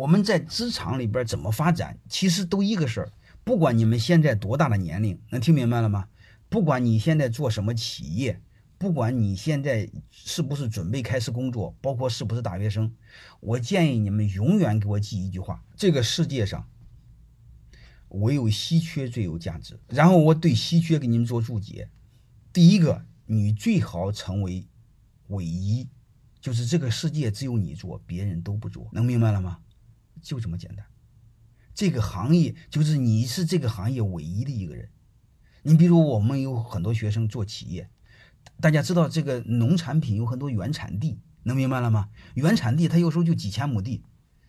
我们在职场里边怎么发展，其实都一个事儿。不管你们现在多大的年龄，能听明白了吗？不管你现在做什么企业，不管你现在是不是准备开始工作，包括是不是大学生，我建议你们永远给我记一句话：这个世界上唯有稀缺最有价值。然后我对稀缺给你们做注解。第一个，你最好成为唯一，就是这个世界只有你做，别人都不做。能明白了吗？就这么简单。这个行业就是你是这个行业唯一的一个人。你比如我们有很多学生做企业，大家知道这个农产品有很多原产地，能明白了吗？原产地它有时候就几千亩地。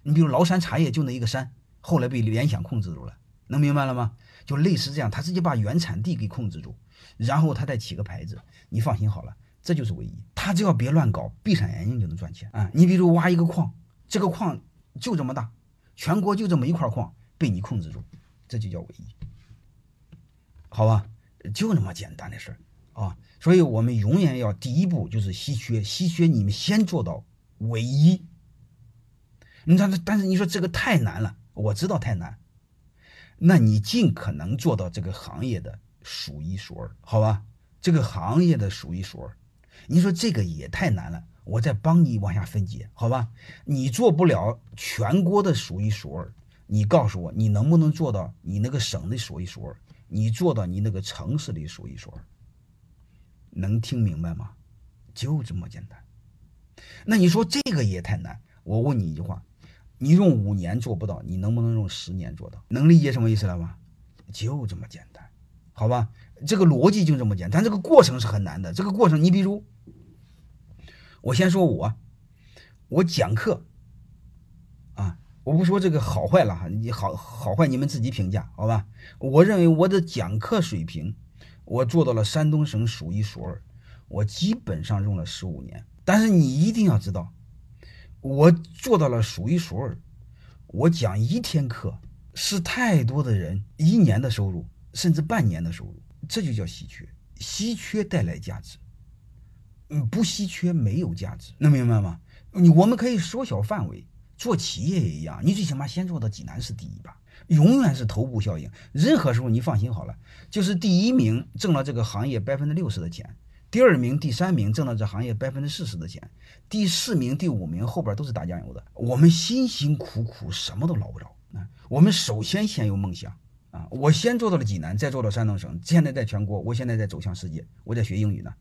你比如崂山茶叶就那一个山，后来被联想控制住了，能明白了吗？就类似这样，他直接把原产地给控制住，然后他再起个牌子。你放心好了，这就是唯一。他只要别乱搞，闭上眼睛就能赚钱啊！你比如挖一个矿，这个矿就这么大，全国就这么一块矿。被你控制住，这就叫唯一，好吧？就那么简单的事儿啊！所以我们永远要第一步就是稀缺，稀缺你们先做到唯一。你看，但是你说这个太难了，我知道太难。那你尽可能做到这个行业的数一数二，好吧？这个行业的数一数二，你说这个也太难了，我再帮你往下分解，好吧？你做不了全国的数一数二。你告诉我，你能不能做到你那个省的数一数二？你做到你那个城市的数一数二？能听明白吗？就这么简单。那你说这个也太难。我问你一句话：你用五年做不到，你能不能用十年做到？能理解什么意思了吗？就这么简单，好吧？这个逻辑就这么简单，但这个过程是很难的。这个过程，你比如，我先说我，我讲课啊。我不说这个好坏了哈，你好好坏你们自己评价，好吧？我认为我的讲课水平，我做到了山东省数一数二，我基本上用了十五年。但是你一定要知道，我做到了数一数二，我讲一天课是太多的人一年的收入，甚至半年的收入，这就叫稀缺。稀缺带来价值，嗯，不稀缺没有价值，能明白吗？你我们可以缩小范围。做企业也一样，你最起码先做到济南市第一吧，永远是头部效应。任何时候你放心好了，就是第一名挣了这个行业百分之六十的钱，第二名、第三名挣了这行业百分之四十的钱，第四名、第五名后边都是打酱油的。我们辛辛苦苦什么都捞不着啊！我们首先先有梦想啊！我先做到了济南，再做到山东省，现在在全国，我现在在走向世界，我在学英语呢。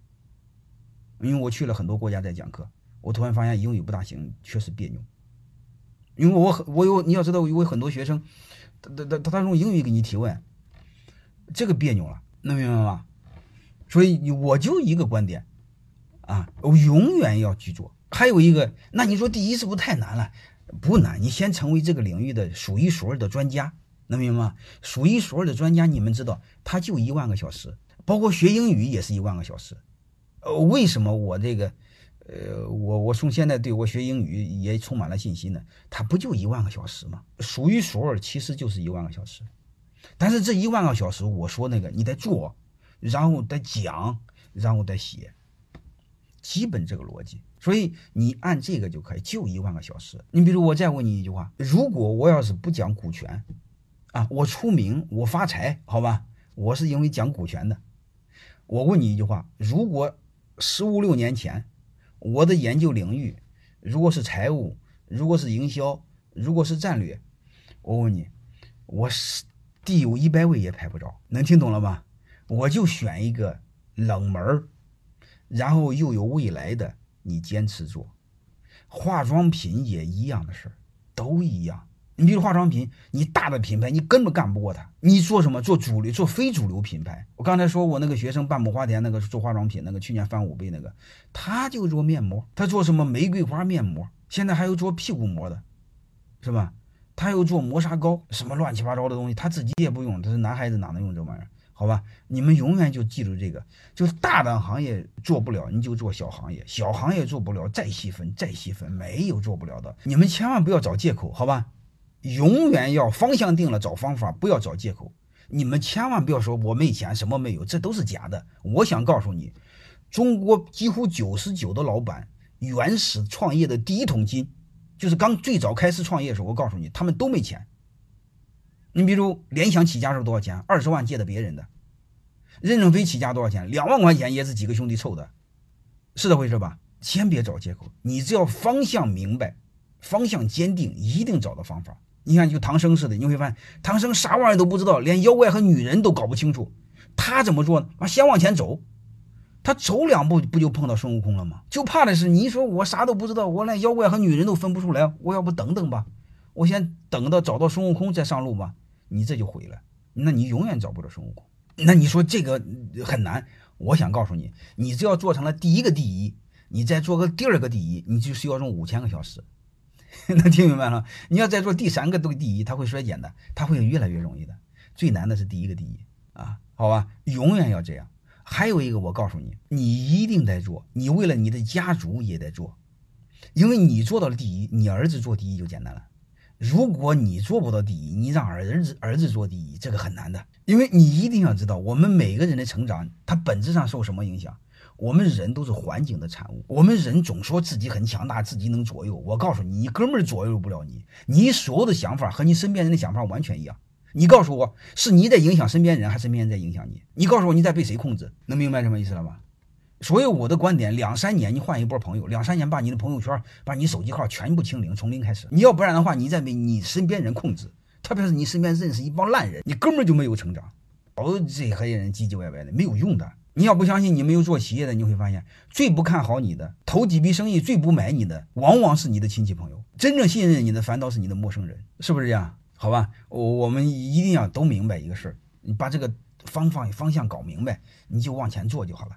因为我去了很多国家在讲课，我突然发现英语不大行，确实别扭。因为我很我有你要知道，我有很多学生，他他他他用英语给你提问，这个别扭了，能明白吗？所以我就一个观点，啊，我永远要去做。还有一个，那你说第一是不是太难了？不难，你先成为这个领域的数一数二的专家，能明白吗？数一数二的专家，你们知道，他就一万个小时，包括学英语也是一万个小时。呃，为什么我这个？呃，我我从现在对我学英语也充满了信心呢。它不就一万个小时吗？数一数二，其实就是一万个小时。但是这一万个小时，我说那个你得做，然后得讲，然后得写，基本这个逻辑。所以你按这个就可以，就一万个小时。你比如我再问你一句话：如果我要是不讲股权，啊，我出名我发财，好吧？我是因为讲股权的。我问你一句话：如果十五六年前。我的研究领域，如果是财务，如果是营销，如果是战略，我问你，我是第有一百位也排不着，能听懂了吗？我就选一个冷门然后又有未来的，你坚持做。化妆品也一样的事儿，都一样。你比如化妆品，你大的品牌你根本干不过他。你做什么？做主流，做非主流品牌。我刚才说我那个学生半亩花田那个做化妆品那个，去年翻五倍那个，他就做面膜，他做什么玫瑰花面膜，现在还有做屁股膜的，是吧？他又做磨砂膏，什么乱七八糟的东西，他自己也不用，他是男孩子哪能用这玩意儿？好吧，你们永远就记住这个，就是大的行业做不了，你就做小行业，小行业做不了，再细分，再细分，没有做不了的。你们千万不要找借口，好吧？永远要方向定了找方法，不要找借口。你们千万不要说我没钱，什么没有，这都是假的。我想告诉你，中国几乎九十九的老板原始创业的第一桶金，就是刚最早开始创业的时候，我告诉你，他们都没钱。你比如联想起家时候多少钱？二十万借的别人的。任正非起家多少钱？两万块钱也是几个兄弟凑的，是这回事吧？先别找借口，你只要方向明白，方向坚定，一定找到方法。你看，就唐僧似的，你会发现唐僧啥玩意都不知道，连妖怪和女人都搞不清楚，他怎么做呢？啊，先往前走，他走两步不就碰到孙悟空了吗？就怕的是你说我啥都不知道，我连妖怪和女人都分不出来，我要不等等吧？我先等到找到孙悟空再上路吧？你这就毁了，那你永远找不着孙悟空。那你说这个很难？我想告诉你，你只要做成了第一个第一，你再做个第二个第一，你就需要用五千个小时。能听明白了？你要再做第三个都第一，它会衰减的，它会越来越容易的。最难的是第一个第一啊，好吧，永远要这样。还有一个，我告诉你，你一定得做，你为了你的家族也得做，因为你做到了第一，你儿子做第一就简单了。如果你做不到第一，你让儿子儿子做第一，这个很难的。因为你一定要知道，我们每个人的成长，它本质上受什么影响？我们人都是环境的产物。我们人总说自己很强大，自己能左右。我告诉你，你哥们儿左右不了你。你所有的想法和你身边人的想法完全一样。你告诉我，是你在影响身边人，还是身边人在影响你？你告诉我，你在被谁控制？能明白什么意思了吧？所以我的观点，两三年你换一波朋友，两三年把你的朋友圈、把你手机号全部清零，从零开始。你要不然的话，你在被你身边人控制，特别是你身边认识一帮烂人，你根本就没有成长。哦，这些人唧唧歪歪的没有用的。你要不相信，你没有做企业的，你会发现最不看好你的，投几笔生意最不买你的，往往是你的亲戚朋友。真正信任你的，反倒是你的陌生人，是不是这样？好吧，我我们一定要都明白一个事儿，你把这个方方方向搞明白，你就往前做就好了。